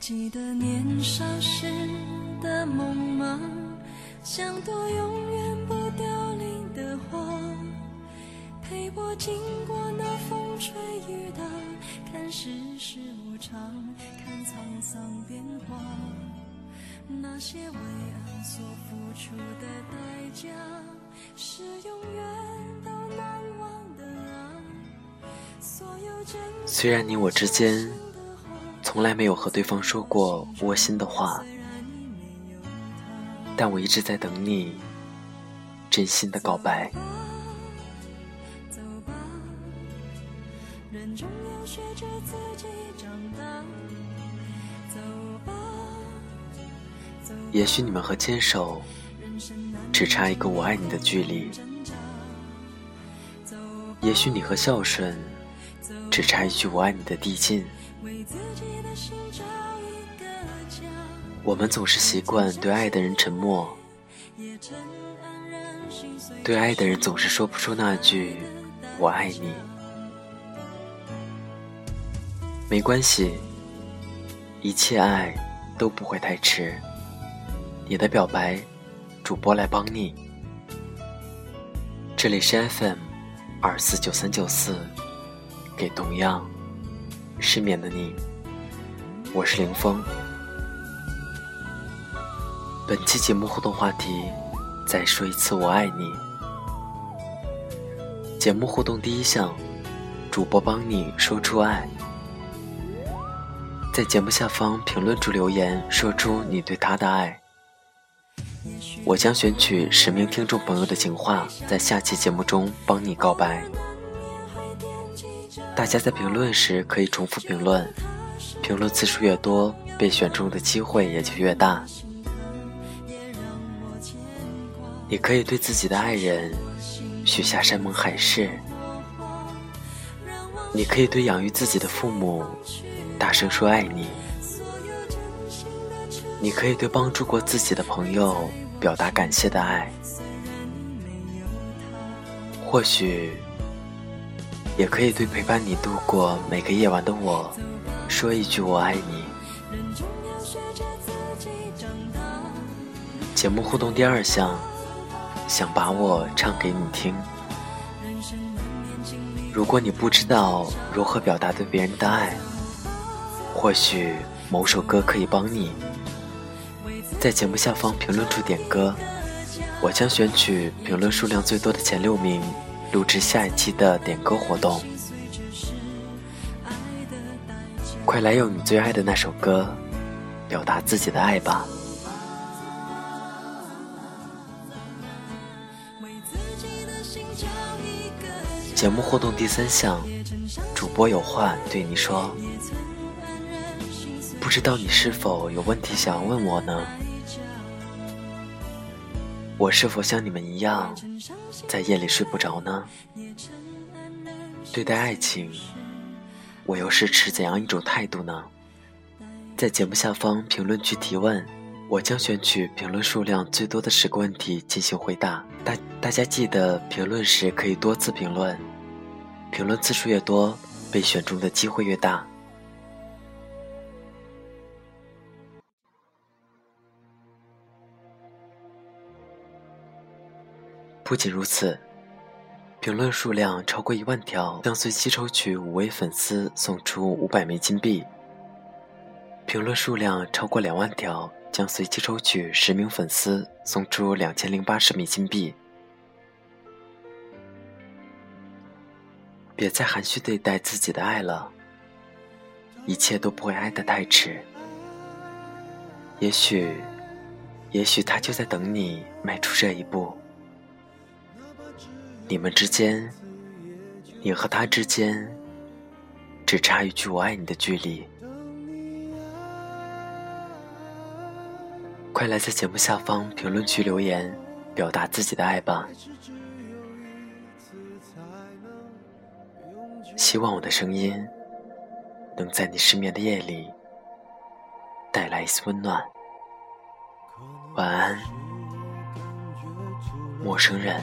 记得年少时的梦吗？像朵永远不凋，经过那风吹雨打，看世事无常，看沧桑变化。那些为爱所付出的代价，是永远都难忘的啊！所有真虽然你我之间。从来没有和对方说过窝心的话，但我一直在等你真心的告白。也许你们和牵手只差一个我爱你的距离，也许你和孝顺只差一句我爱你的递进。我们总是习惯对爱的人沉默，对爱的人总是说不出那句“我爱你”。没关系，一切爱都不会太迟。你的表白，主播来帮你。这里是 FM 二四九三九四，给同样失眠的你，我是林峰。本期节目互动话题：再说一次我爱你。节目互动第一项，主播帮你说出爱，在节目下方评论处留言，说出你对他的爱。我将选取十名听众朋友的情话，在下期节目中帮你告白。大家在评论时可以重复评论，评论次数越多，被选中的机会也就越大。你可以对自己的爱人许下山盟海誓，你可以对养育自己的父母大声说爱你，你可以对帮助过自己的朋友表达感谢的爱，或许也可以对陪伴你度过每个夜晚的我说一句我爱你。节目互动第二项。想把我唱给你听。如果你不知道如何表达对别人的爱，或许某首歌可以帮你。在节目下方评论处点歌，我将选取评论数量最多的前六名，录制下一期的点歌活动。快来用你最爱的那首歌，表达自己的爱吧。节目互动第三项，主播有话对你说，不知道你是否有问题想要问我呢？我是否像你们一样，在夜里睡不着呢？对待爱情，我又是持怎样一种态度呢？在节目下方评论区提问，我将选取评论数量最多的十个问题进行回答。大大家记得评论时可以多次评论。评论次数越多，被选中的机会越大。不仅如此，评论数量超过一万条，将随机抽取五位粉丝送出五百枚金币；评论数量超过两万条，将随机抽取十名粉丝送出两千零八十枚金币。别再含蓄对待自己的爱了，一切都不会爱得太迟。也许，也许他就在等你迈出这一步。你们之间，你和他之间，只差一句“我爱你”的距离。快来在节目下方评论区留言，表达自己的爱吧。希望我的声音能在你失眠的夜里带来一丝温暖。晚安，陌生人。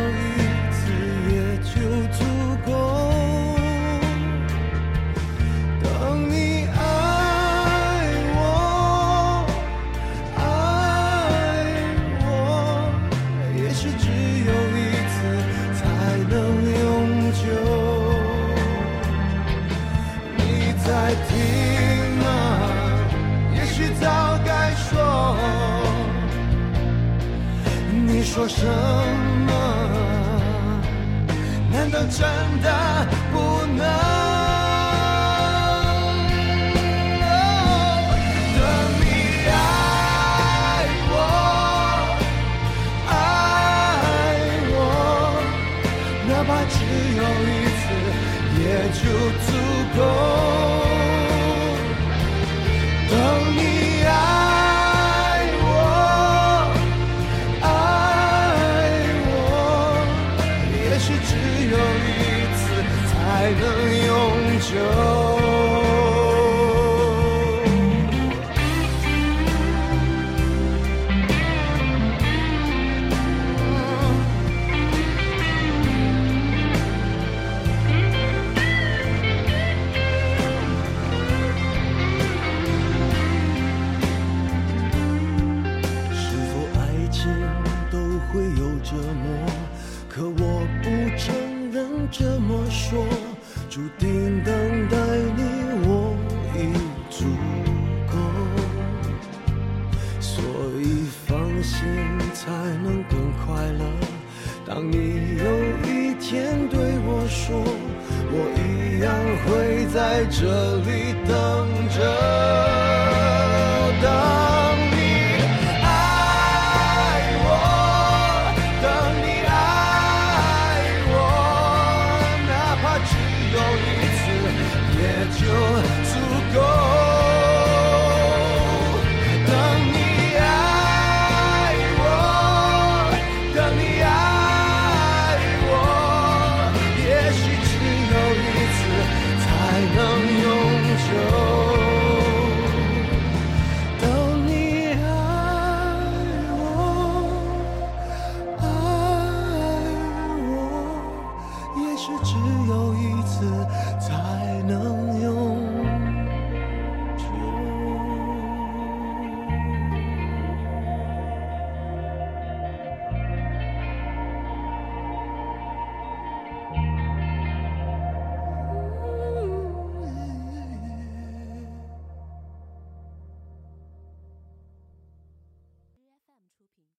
一次也就足够。当你爱我，爱我，也许只有一次才能永久。你在听吗？也许早该说。你说什真的真的不能？等你爱我，爱我，哪怕只有一次，也就足够。等你才能永久。说，